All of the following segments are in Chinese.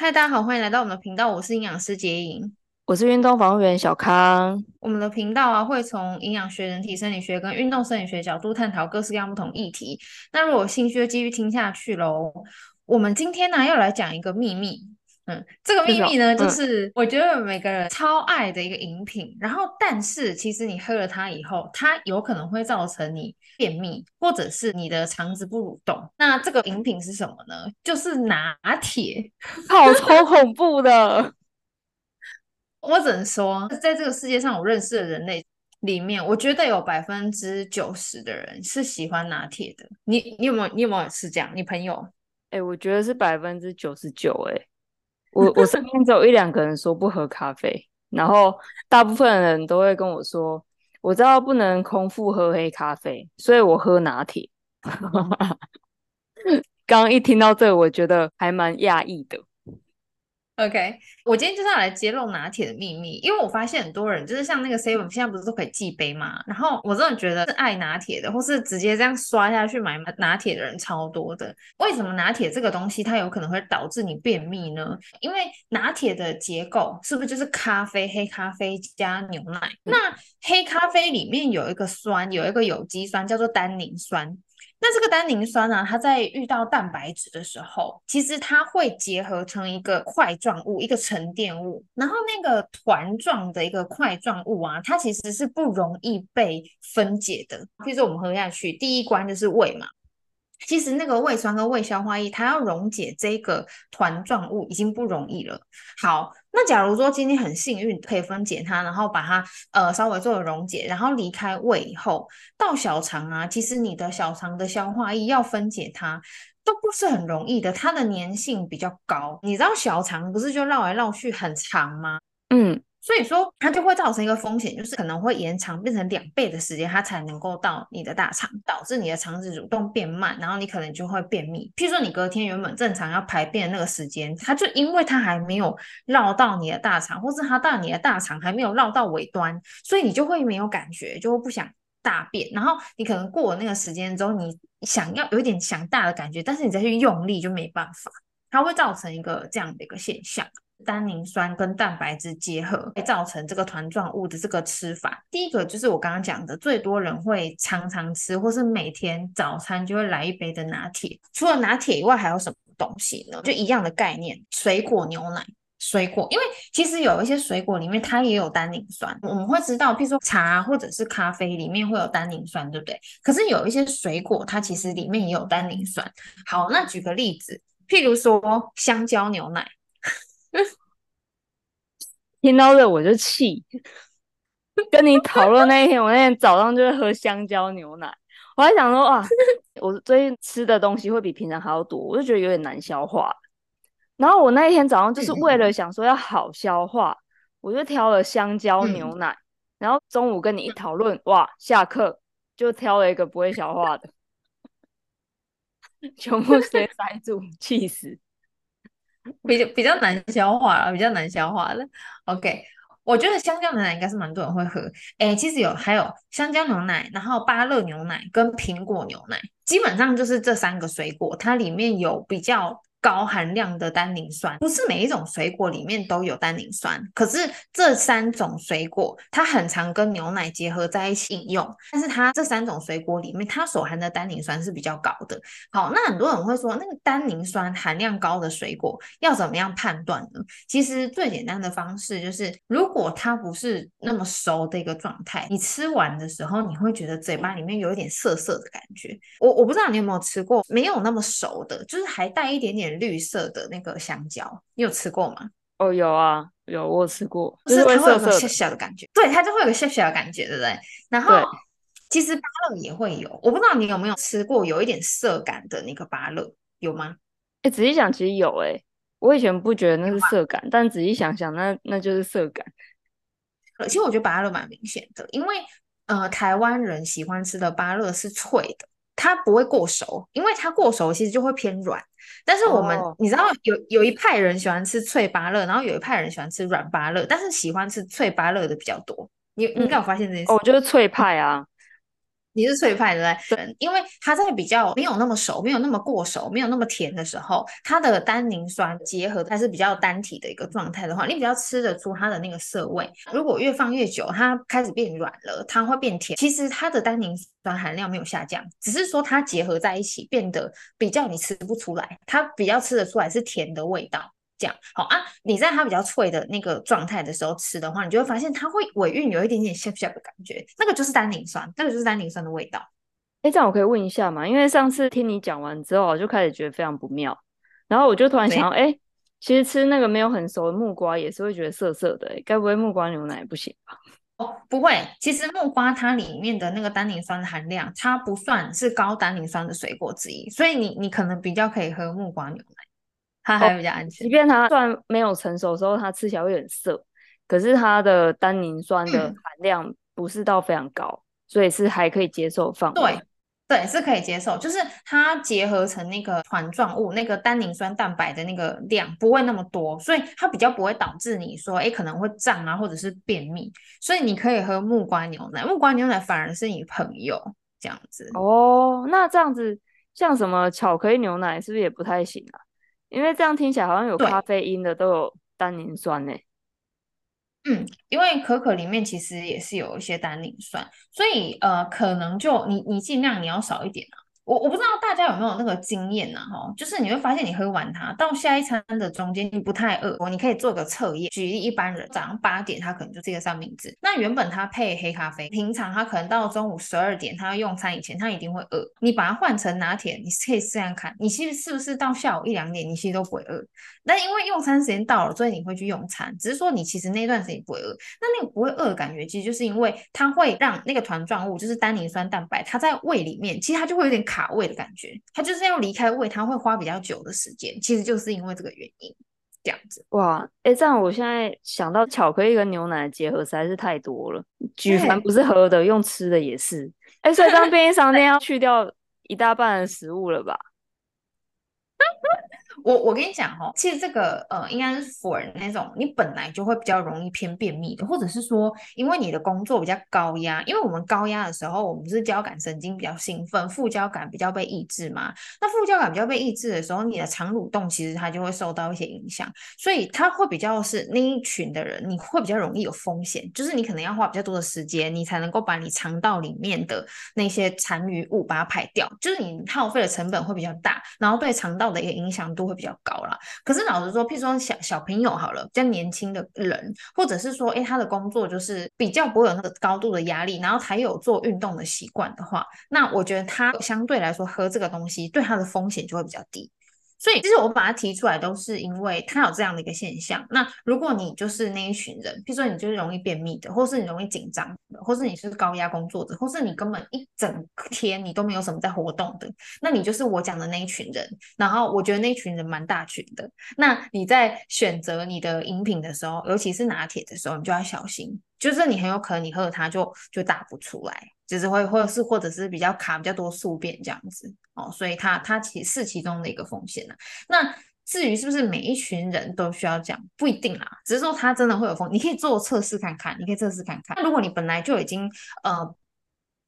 嗨，大家好，欢迎来到我们的频道，我是营养师杰莹，我是运动防护员小康。我们的频道啊，会从营养学、人体生理学跟运动生理学角度探讨各式各样不同议题。那如果有兴趣，就继续听下去喽。我们今天呢、啊，要来讲一个秘密。嗯，这个秘密呢，就是我觉得每个人超爱的一个饮品。然后，但是其实你喝了它以后，它有可能会造成你便秘，或者是你的肠子不蠕动。那这个饮品是什么呢？就是拿铁，好超恐怖的。我只能说，在这个世界上，我认识的人类里面，我觉得有百分之九十的人是喜欢拿铁的。你你有没有你有没有是这样？你朋友？哎、欸，我觉得是百分之九十九。哎。我我身边只有一两个人说不喝咖啡，然后大部分人都会跟我说，我知道不能空腹喝黑咖啡，所以我喝拿铁。刚刚一听到这，我觉得还蛮讶异的。OK，我今天就是要来揭露拿铁的秘密，因为我发现很多人就是像那个 Seven 现在不是都可以寄杯嘛，然后我真的觉得是爱拿铁的，或是直接这样刷下去买拿铁的人超多的。为什么拿铁这个东西它有可能会导致你便秘呢？因为拿铁的结构是不是就是咖啡、黑咖啡加牛奶？那黑咖啡里面有一个酸，有一个有机酸叫做单宁酸。那这个单宁酸呢、啊，它在遇到蛋白质的时候，其实它会结合成一个块状物，一个沉淀物。然后那个团状的一个块状物啊，它其实是不容易被分解的。譬如说我们喝下去，第一关就是胃嘛。其实那个胃酸跟胃消化液，它要溶解这个团状物已经不容易了。好，那假如说今天很幸运可以分解它，然后把它呃稍微做了溶解，然后离开胃以后到小肠啊，其实你的小肠的消化液要分解它都不是很容易的，它的粘性比较高。你知道小肠不是就绕来绕去很长吗？嗯。所以说，它就会造成一个风险，就是可能会延长变成两倍的时间，它才能够到你的大肠，导致你的肠子蠕动变慢，然后你可能就会便秘。譬如说，你隔天原本正常要排便的那个时间，它就因为它还没有绕到你的大肠，或是它到你的大肠还没有绕到尾端，所以你就会没有感觉，就会不想大便。然后你可能过了那个时间之后，你想要有一点想大的感觉，但是你再去用力就没办法，它会造成一个这样的一个现象。单宁酸跟蛋白质结合，会造成这个团状物的这个吃法。第一个就是我刚刚讲的，最多人会常常吃，或是每天早餐就会来一杯的拿铁。除了拿铁以外，还有什么东西呢？就一样的概念，水果牛奶。水果，因为其实有一些水果里面它也有单宁酸，我们会知道，譬如说茶或者是咖啡里面会有单宁酸，对不对？可是有一些水果，它其实里面也有单宁酸。好，那举个例子，譬如说香蕉牛奶。听到这我就气，跟你讨论那一天，我那天早上就是喝香蕉牛奶，我还想说啊，我最近吃的东西会比平常还要多，我就觉得有点难消化。然后我那一天早上就是为了想说要好消化，我就挑了香蕉牛奶。然后中午跟你一讨论，哇，下课就挑了一个不会消化的，全部塞塞住，气死。比较比较难消化了，比较难消化的。OK，我觉得香蕉牛奶应该是蛮多人会喝。诶，其实有还有香蕉牛奶，然后芭乐牛奶跟苹果牛奶，基本上就是这三个水果，它里面有比较。高含量的单宁酸，不是每一种水果里面都有单宁酸，可是这三种水果它很常跟牛奶结合在一起饮用，但是它这三种水果里面它所含的单宁酸是比较高的。好，那很多人会说，那个单宁酸含量高的水果要怎么样判断呢？其实最简单的方式就是，如果它不是那么熟的一个状态，你吃完的时候你会觉得嘴巴里面有一点涩涩的感觉。我我不知道你有没有吃过没有那么熟的，就是还带一点点。绿色的那个香蕉，你有吃过吗？哦，有啊，有我有吃过，就是它会有个小小的感觉，对，它就会有个小小的感觉，对不对？然后其实芭乐也会有，我不知道你有没有吃过有一点涩感的那个芭乐，有吗？哎，仔细想，其实有哎、欸，我以前不觉得那是涩感，但仔细想想，那那就是涩感。其实我觉得芭乐蛮明显的，因为呃，台湾人喜欢吃的芭乐是脆的。它不会过熟，因为它过熟其实就会偏软。但是我们、oh. 你知道有有一派人喜欢吃脆芭乐，然后有一派人喜欢吃软芭乐，但是喜欢吃脆芭乐的比较多。你你应该有发现这件事？哦，就是脆派啊。你是脆派的对，对，因为它在比较没有那么熟、没有那么过熟、没有那么甜的时候，它的单宁酸结合它是比较单体的一个状态的话，你比较吃得出它的那个涩味。如果越放越久，它开始变软了，它会变甜。其实它的单宁酸含量没有下降，只是说它结合在一起变得比较你吃不出来，它比较吃得出来是甜的味道。这样好啊，你在它比较脆的那个状态的时候吃的话，你就会发现它会尾韵有一点点涩涩的感觉，那个就是单宁酸，那个就是单宁酸的味道。哎，这样我可以问一下吗？因为上次听你讲完之后，我就开始觉得非常不妙，然后我就突然想到，哎，其实吃那个没有很熟的木瓜也是会觉得涩涩的，哎，该不会木瓜牛奶不行吧？哦，不会，其实木瓜它里面的那个单宁酸的含量，它不算是高单宁酸的水果之一，所以你你可能比较可以喝木瓜牛奶。它还比较安全，即便它虽然没有成熟的时候，它吃起来会有点涩，可是它的单宁酸的含量不是到非常高，嗯、所以是还可以接受范围。对对，是可以接受，就是它结合成那个团状物，那个单宁酸蛋白的那个量不会那么多，所以它比较不会导致你说，哎，可能会胀啊，或者是便秘。所以你可以喝木瓜牛奶，木瓜牛奶反而是你朋友这样子。哦，那这样子像什么巧克力牛奶是不是也不太行啊？因为这样听起来好像有咖啡因的都有单宁酸呢。嗯，因为可可里面其实也是有一些单宁酸，所以呃，可能就你你尽量你要少一点啊。我我不知道大家有没有那个经验呢？哈，就是你会发现你喝完它到下一餐的中间你不太饿，你可以做个测验。举例一般人早上八点他可能就这个三明治，那原本他配黑咖啡，平常他可能到中午十二点他要用餐以前他一定会饿。你把它换成拿铁，你可以试试看，你其实是不是到下午一两点你其实都不会饿？但因为用餐时间到了，所以你会去用餐，只是说你其实那段时间不会饿。那那个不会饿的感觉，其实就是因为它会让那个团状物，就是单宁酸蛋白，它在胃里面，其实它就会有点卡。卡胃的感觉，他就是要离开胃，他会花比较久的时间，其实就是因为这个原因，这样子。哇，哎、欸，这样我现在想到巧克力跟牛奶的结合实在是太多了。举凡不是喝的，用吃的也是。哎、欸，所以这样便利商店要去掉一大半的食物了吧？我我跟你讲哦，其实这个呃，应该是 for 那种你本来就会比较容易偏便秘的，或者是说，因为你的工作比较高压，因为我们高压的时候，我们是交感神经比较兴奋，副交感比较被抑制嘛。那副交感比较被抑制的时候，你的肠蠕动其实它就会受到一些影响，所以它会比较是那一群的人，你会比较容易有风险，就是你可能要花比较多的时间，你才能够把你肠道里面的那些残余物把它排掉，就是你耗费的成本会比较大，然后对肠道的一个影响度会比较高啦，可是老实说，譬如说小小朋友好了，比较年轻的人，或者是说，诶，他的工作就是比较不会有那个高度的压力，然后还有做运动的习惯的话，那我觉得他相对来说喝这个东西，对他的风险就会比较低。所以，其实我把它提出来，都是因为它有这样的一个现象。那如果你就是那一群人，譬如说你就是容易便秘的，或是你容易紧张的，或是你是高压工作者，或是你根本一整天你都没有什么在活动的，那你就是我讲的那一群人。然后我觉得那一群人蛮大群的。那你在选择你的饮品的时候，尤其是拿铁的时候，你就要小心，就是你很有可能你喝了它就就打不出来。就是会，或者是，或者是比较卡，比较多宿便这样子哦，所以它它其实是其中的一个风险呢。那至于是不是每一群人都需要这样，不一定啦，只是说它真的会有风，你可以做测试看看，你可以测试看看。那如果你本来就已经呃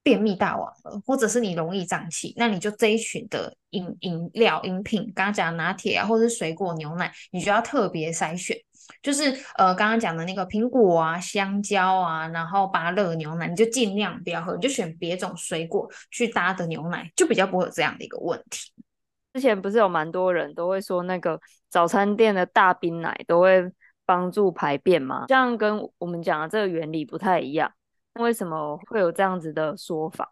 便秘大王了，或者是你容易胀气，那你就这一群的饮饮料饮品，刚刚讲拿铁啊，或者是水果牛奶，你就要特别筛选。就是呃，刚刚讲的那个苹果啊、香蕉啊，然后芭乐牛奶，你就尽量不要喝，你就选别种水果去搭的牛奶，就比较不会有这样的一个问题。之前不是有蛮多人都会说，那个早餐店的大冰奶都会帮助排便吗？这样跟我们讲的这个原理不太一样，为什么会有这样子的说法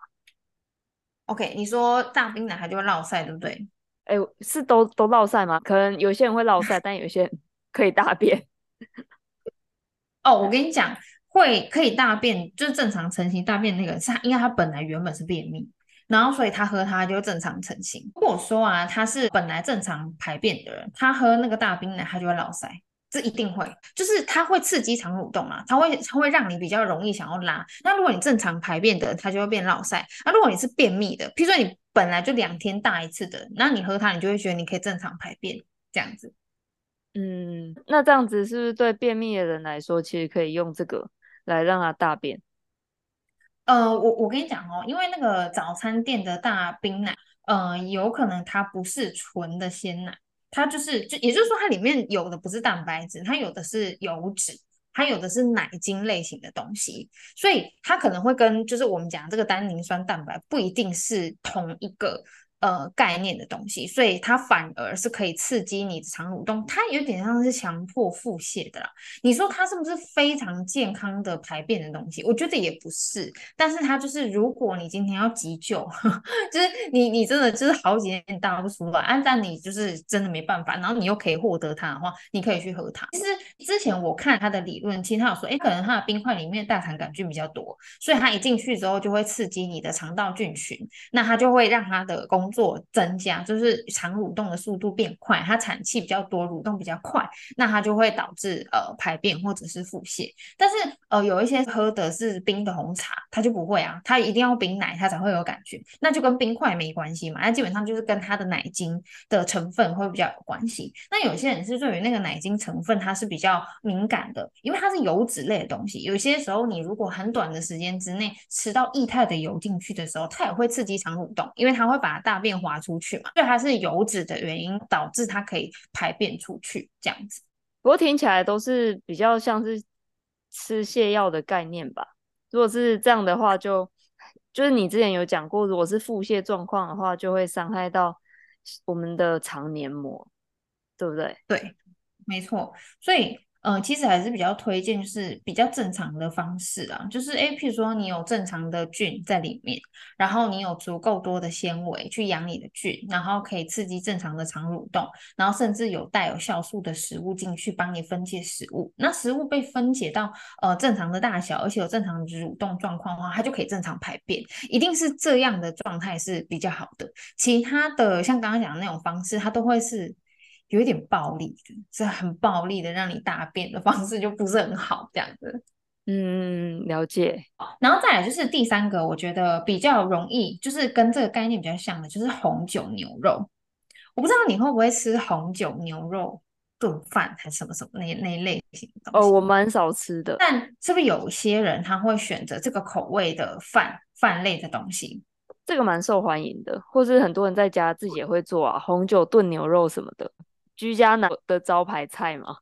？OK，你说大冰奶它就会落赛，对不对？哎，是都都落赛吗？可能有些人会落赛，但有些人可以大便。哦，我跟你讲，会可以大便，就是正常成型大便那个是他，因为他本来原本是便秘，然后所以他喝它就正常成型。如果说啊，他是本来正常排便的人，他喝那个大冰奶，他就会落塞，这一定会，就是它会刺激肠蠕动啊，它会它会让你比较容易想要拉。那如果你正常排便的，它就会变落塞。那如果你是便秘的，譬如说你本来就两天大一次的，那你喝它，你就会觉得你可以正常排便这样子。嗯，那这样子是不是对便秘的人来说，其实可以用这个来让他大便？呃，我我跟你讲哦，因为那个早餐店的大冰奶，呃，有可能它不是纯的鲜奶，它就是就也就是说，它里面有的不是蛋白质，它有的是油脂，它有的是奶精类型的东西，所以它可能会跟就是我们讲这个单宁酸蛋白不一定是同一个。呃，概念的东西，所以它反而是可以刺激你的肠蠕动，它有点像是强迫腹泻的啦。你说它是不是非常健康的排便的东西？我觉得也不是，但是它就是，如果你今天要急救，呵 就是你你真的就是好几天大不出来，按照你就是真的没办法，然后你又可以获得它的话，你可以去喝它。其实之前我看它的理论，其实它有说，哎，可能它的冰块里面大肠杆菌比较多，所以它一进去之后就会刺激你的肠道菌群，那它就会让它的功做增加，就是肠蠕动的速度变快，它产气比较多，蠕动比较快，那它就会导致呃排便或者是腹泻。但是呃有一些喝的是冰的红茶，它就不会啊，它一定要冰奶它才会有感觉，那就跟冰块没关系嘛，那基本上就是跟它的奶精的成分会比较有关系。那有些人是对于那个奶精成分它是比较敏感的，因为它是油脂类的东西，有些时候你如果很短的时间之内吃到液态的油进去的时候，它也会刺激肠蠕动，因为它会把大便滑出去嘛，所以它是油脂的原因导致它可以排便出去这样子。不过听起来都是比较像是吃泻药的概念吧？如果是这样的话就，就就是你之前有讲过，如果是腹泻状况的话，就会伤害到我们的肠黏膜，对不对？对，没错。所以。嗯、其实还是比较推荐，就是比较正常的方式啊，就是诶，譬如说你有正常的菌在里面，然后你有足够多的纤维去养你的菌，然后可以刺激正常的肠蠕动，然后甚至有带有酵素的食物进去帮你分解食物，那食物被分解到呃正常的大小，而且有正常的蠕动状况的话，它就可以正常排便，一定是这样的状态是比较好的。其他的像刚刚讲的那种方式，它都会是。有一点暴力的，是很暴力的，让你大便的方式就不是很好，这样子。嗯，了解。然后再来就是第三个，我觉得比较容易，就是跟这个概念比较像的，就是红酒牛肉。我不知道你会不会吃红酒牛肉炖饭，还是什么什么那那一类型的东西。哦，我蛮少吃的。但是不是有些人他会选择这个口味的饭饭类的东西？这个蛮受欢迎的，或是很多人在家自己也会做啊，红酒炖牛肉什么的。居家男的招牌菜吗？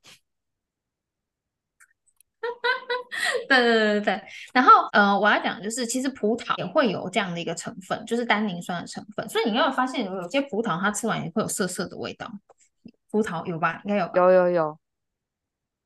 对对对对，然后呃，我要讲就是，其实葡萄也会有这样的一个成分，就是单宁酸的成分。所以你有没有发现，有有些葡萄它吃完也会有涩涩的味道。葡萄有吧？应该有。有有有。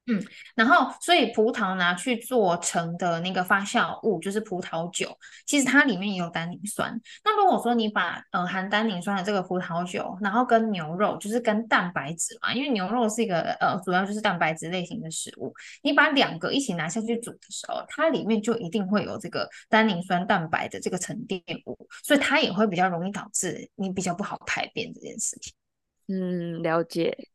嗯，然后所以葡萄拿去做成的那个发酵物就是葡萄酒，其实它里面也有单宁酸。那如果说你把呃含单宁酸的这个葡萄酒，然后跟牛肉，就是跟蛋白质嘛，因为牛肉是一个呃主要就是蛋白质类型的食物，你把两个一起拿下去煮的时候，它里面就一定会有这个单宁酸蛋白的这个沉淀物，所以它也会比较容易导致你比较不好排便这件事情。嗯，了解。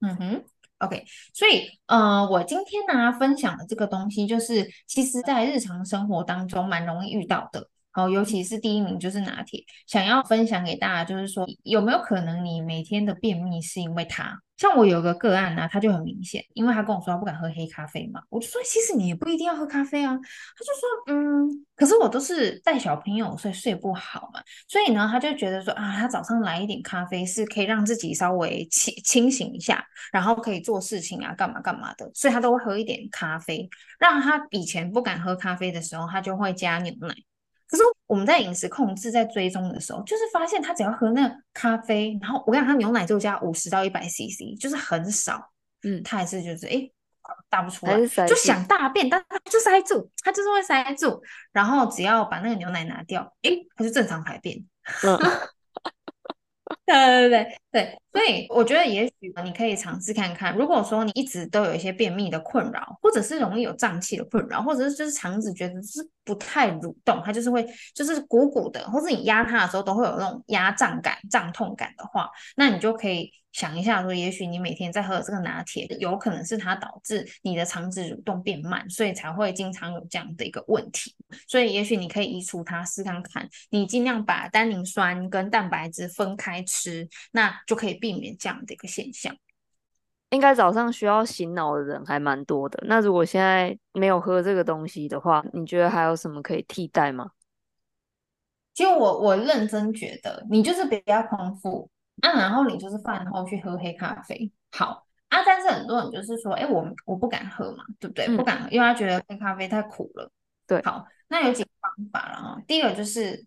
嗯哼。OK，所以呃，我今天呢分享的这个东西，就是其实在日常生活当中蛮容易遇到的。好，尤其是第一名就是拿铁，想要分享给大家，就是说有没有可能你每天的便秘是因为它？像我有个个案、啊，他就很明显，因为他跟我说他不敢喝黑咖啡嘛，我就说其实你也不一定要喝咖啡啊。他就说嗯，可是我都是带小朋友，所以睡不好嘛，所以呢，他就觉得说啊，他早上来一点咖啡是可以让自己稍微清清醒一下，然后可以做事情啊，干嘛干嘛的，所以他都会喝一点咖啡。让他以前不敢喝咖啡的时候，他就会加牛奶。可是我们在饮食控制在追踪的时候，就是发现他只要喝那咖啡，然后我跟你讲，他牛奶就加五十到一百 CC，就是很少，嗯，他还是就是哎，大不出来，就想大便，但他就塞住，他就是会塞住，然后只要把那个牛奶拿掉，哎，他就正常排便。嗯。对对对对，所以我觉得也许你可以尝试看看，如果说你一直都有一些便秘的困扰，或者是容易有胀气的困扰，或者是就是肠子觉得是不太蠕动，它就是会就是鼓鼓的，或者你压它的时候都会有那种压胀感、胀痛感的话，那你就可以。想一下，说也许你每天在喝这个拿铁，有可能是它导致你的肠子蠕动变慢，所以才会经常有这样的一个问题。所以也许你可以移除它，试看看，你尽量把单宁酸跟蛋白质分开吃，那就可以避免这样的一个现象。应该早上需要醒脑的人还蛮多的。那如果现在没有喝这个东西的话，你觉得还有什么可以替代吗？其实我我认真觉得，你就是比较空腹，啊，然后你就是饭后去喝黑咖啡，好啊。但是很多人就是说，哎，我我不敢喝嘛，对不对？嗯、不敢喝，因为他觉得黑咖啡太苦了。对，好，那有几个方法了哈。第一个就是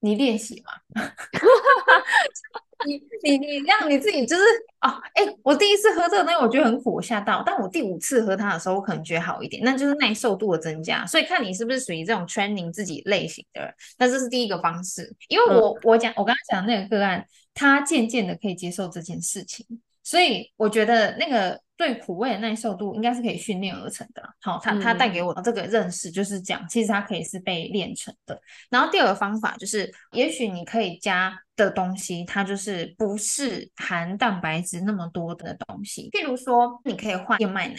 你练习嘛。你你你让你自己就是哦，哎、欸，我第一次喝这个东西，我觉得很苦，我吓到。但我第五次喝它的时候，我可能觉得好一点，那就是耐受度的增加。所以看你是不是属于这种 training 自己类型的人。那这是第一个方式，因为我、嗯、我讲我刚刚讲的那个个案，他渐渐的可以接受这件事情。所以我觉得那个对苦味的耐受度应该是可以训练而成的。好，他他带给我的这个认识就是讲，其实它可以是被练成的。然后第二个方法就是，也许你可以加的东西，它就是不是含蛋白质那么多的东西。譬如说，你可以换燕麦奶。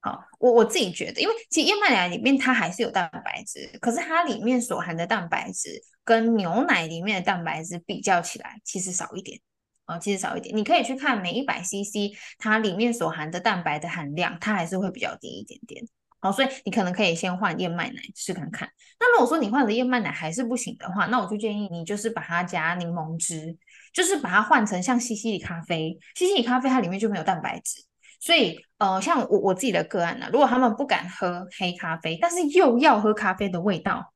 好，我我自己觉得，因为其实燕麦奶里面它还是有蛋白质，可是它里面所含的蛋白质跟牛奶里面的蛋白质比较起来，其实少一点。哦，其实少一点，你可以去看每一百 CC 它里面所含的蛋白的含量，它还是会比较低一点点。好，所以你可能可以先换燕麦奶试看看。那如果说你换了燕麦奶还是不行的话，那我就建议你就是把它加柠檬汁，就是把它换成像西西里咖啡。西西里咖啡它里面就没有蛋白质，所以呃，像我我自己的个案呢、如果他们不敢喝黑咖啡，但是又要喝咖啡的味道，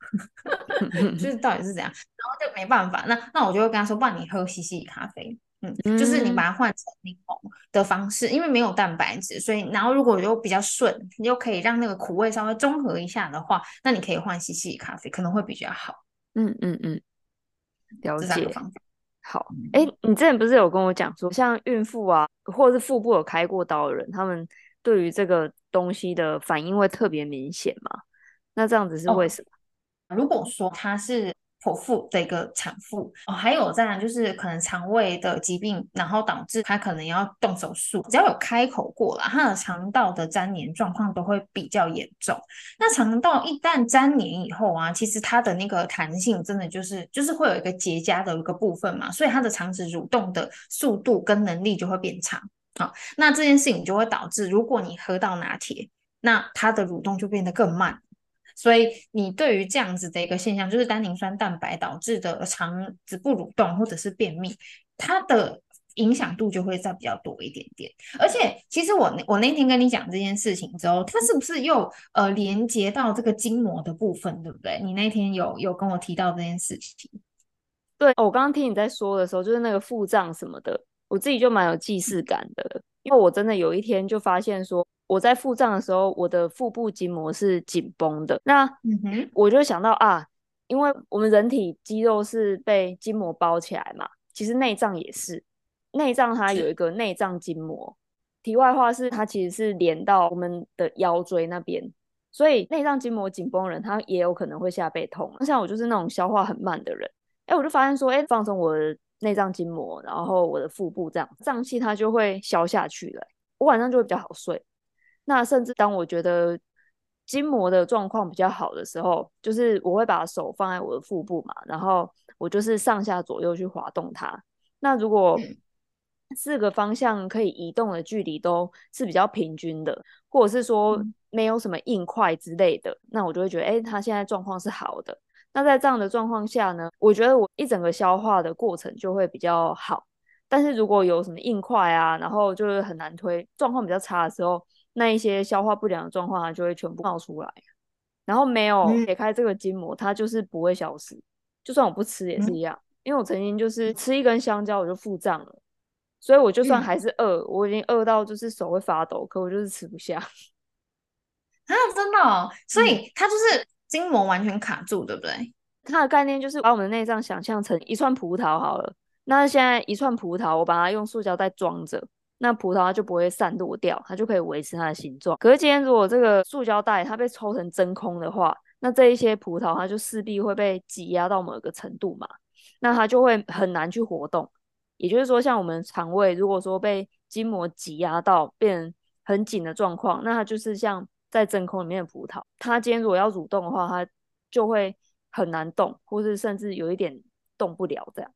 就是到底是怎样，然后就没办法。那那我就会跟他说，不然你喝西西里咖啡。嗯，就是你把它换成柠檬的方式，因为没有蛋白质，所以然后如果又比较顺，你又可以让那个苦味稍微中和一下的话，那你可以换西西里咖啡，可能会比较好。嗯嗯嗯，了解。好，哎、欸，你之前不是有跟我讲说，像孕妇啊，或者是腹部有开过刀的人，他们对于这个东西的反应会特别明显吗？那这样子是为什么？哦、如果说他是。剖腹的一个产妇哦，还有再来就是可能肠胃的疾病，然后导致她可能要动手术。只要有开口过了，她的肠道的粘连状况都会比较严重。那肠道一旦粘连以后啊，其实它的那个弹性真的就是就是会有一个结痂的一个部分嘛，所以它的肠子蠕动的速度跟能力就会变差。好，那这件事情就会导致，如果你喝到拿铁，那它的蠕动就变得更慢。所以你对于这样子的一个现象，就是单宁酸蛋白导致的肠子不蠕动或者是便秘，它的影响度就会再比较多一点点。而且，其实我我那天跟你讲这件事情之后，它是不是又呃连接到这个筋膜的部分，对不对？你那天有有跟我提到这件事情。对，我刚刚听你在说的时候，就是那个腹胀什么的，我自己就蛮有既视感的，因为我真的有一天就发现说。我在腹胀的时候，我的腹部筋膜是紧绷的。那我就想到啊，因为我们人体肌肉是被筋膜包起来嘛，其实内脏也是，内脏它有一个内脏筋膜。题外话是，它其实是连到我们的腰椎那边，所以内脏筋膜紧绷的人，他也有可能会下背痛。像我就是那种消化很慢的人，哎，我就发现说，哎，放松我的内脏筋膜，然后我的腹部这样胀气，它就会消下去了，我晚上就会比较好睡。那甚至当我觉得筋膜的状况比较好的时候，就是我会把手放在我的腹部嘛，然后我就是上下左右去滑动它。那如果四个方向可以移动的距离都是比较平均的，或者是说没有什么硬块之类的，那我就会觉得，哎，它现在状况是好的。那在这样的状况下呢，我觉得我一整个消化的过程就会比较好。但是如果有什么硬块啊，然后就是很难推，状况比较差的时候。那一些消化不良的状况，它就会全部冒出来，然后没有解开这个筋膜，它就是不会消失。就算我不吃也是一样，因为我曾经就是吃一根香蕉我就腹胀了，所以我就算还是饿，我已经饿到就是手会发抖，可我就是吃不下。啊，真的哦？所以它就是筋膜完全卡住，对不对？它的概念就是把我们的内脏想象成一串葡萄好了，那现在一串葡萄，我把它用塑胶袋装着。那葡萄它就不会散落掉，它就可以维持它的形状。可是今天如果这个塑胶袋它被抽成真空的话，那这一些葡萄它就势必会被挤压到某个程度嘛，那它就会很难去活动。也就是说，像我们肠胃如果说被筋膜挤压到变很紧的状况，那它就是像在真空里面的葡萄，它今天如果要蠕动的话，它就会很难动，或是甚至有一点动不了这样。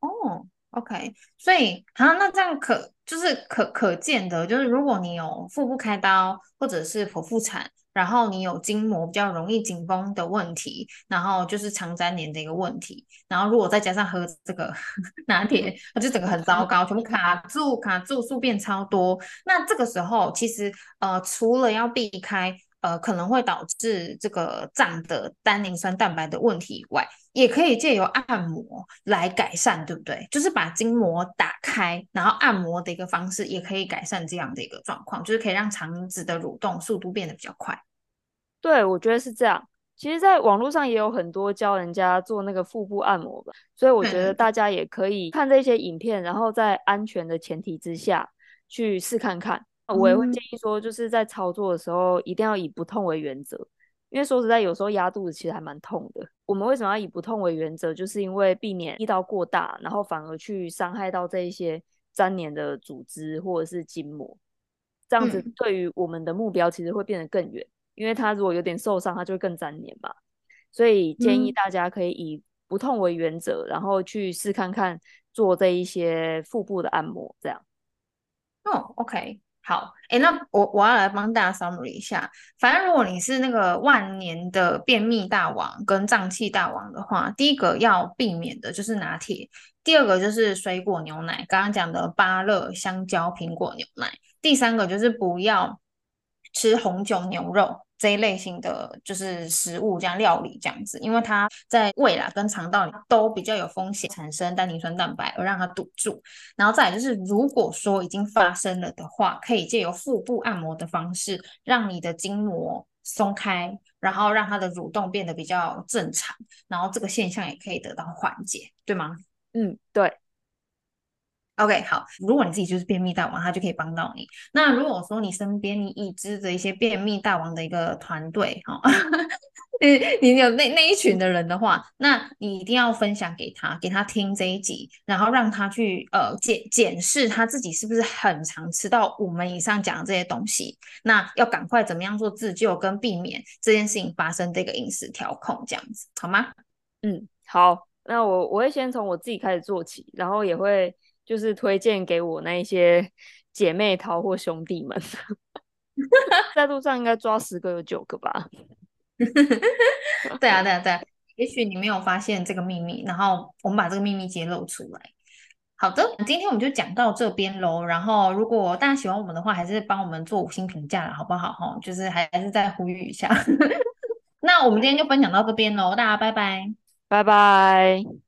哦。OK，所以好，那这样可就是可可见的，就是如果你有腹部开刀或者是剖腹产，然后你有筋膜比较容易紧绷的问题，然后就是肠粘连的一个问题，然后如果再加上喝这个 拿铁，那就整个很糟糕，全部卡住卡住，宿便超多。那这个时候其实呃，除了要避开。呃，可能会导致这个胀的单宁酸蛋白的问题以外，也可以借由按摩来改善，对不对？就是把筋膜打开，然后按摩的一个方式，也可以改善这样的一个状况，就是可以让肠子的蠕动速度变得比较快。对，我觉得是这样。其实，在网络上也有很多教人家做那个腹部按摩的，所以我觉得大家也可以看这些影片，然后在安全的前提之下去试看看。我也会建议说，就是在操作的时候一定要以不痛为原则，因为说实在，有时候压肚子其实还蛮痛的。我们为什么要以不痛为原则？就是因为避免力道过大，然后反而去伤害到这一些粘连的组织或者是筋膜，这样子对于我们的目标其实会变得更远，因为它如果有点受伤，它就会更粘连嘛。所以建议大家可以以不痛为原则，然后去试看看做这一些腹部的按摩，这样。哦，OK。好，诶，那我我要来帮大家 summary 一下。反正如果你是那个万年的便秘大王跟胀气大王的话，第一个要避免的就是拿铁，第二个就是水果牛奶，刚刚讲的芭乐、香蕉、苹果牛奶，第三个就是不要吃红酒、牛肉。这一类型的就是食物，这样料理这样子，因为它在胃啦跟肠道里都比较有风险产生单宁酸蛋白，而让它堵住。然后再来就是，如果说已经发生了的话，可以借由腹部按摩的方式，让你的筋膜松开，然后让它的蠕动变得比较正常，然后这个现象也可以得到缓解，对吗？嗯，对。OK，好。如果你自己就是便秘大王，他就可以帮到你。那如果说你身边你已知的一些便秘大王的一个团队，哈，你你有那那一群的人的话，那你一定要分享给他，给他听这一集，然后让他去呃检检视他自己是不是很常吃到我们以上讲的这些东西。那要赶快怎么样做自救跟避免这件事情发生这个饮食调控，这样子好吗？嗯，好。那我我会先从我自己开始做起，然后也会。就是推荐给我那一些姐妹淘或兄弟们，在路上应该抓十个有九个吧。对啊，对啊，对啊。也许你没有发现这个秘密，然后我们把这个秘密揭露出来。好的，今天我们就讲到这边喽。然后，如果大家喜欢我们的话，还是帮我们做五星评价了，好不好？哈，就是还还是再呼吁一下。那我们今天就分享到这边喽，大家拜拜，拜拜。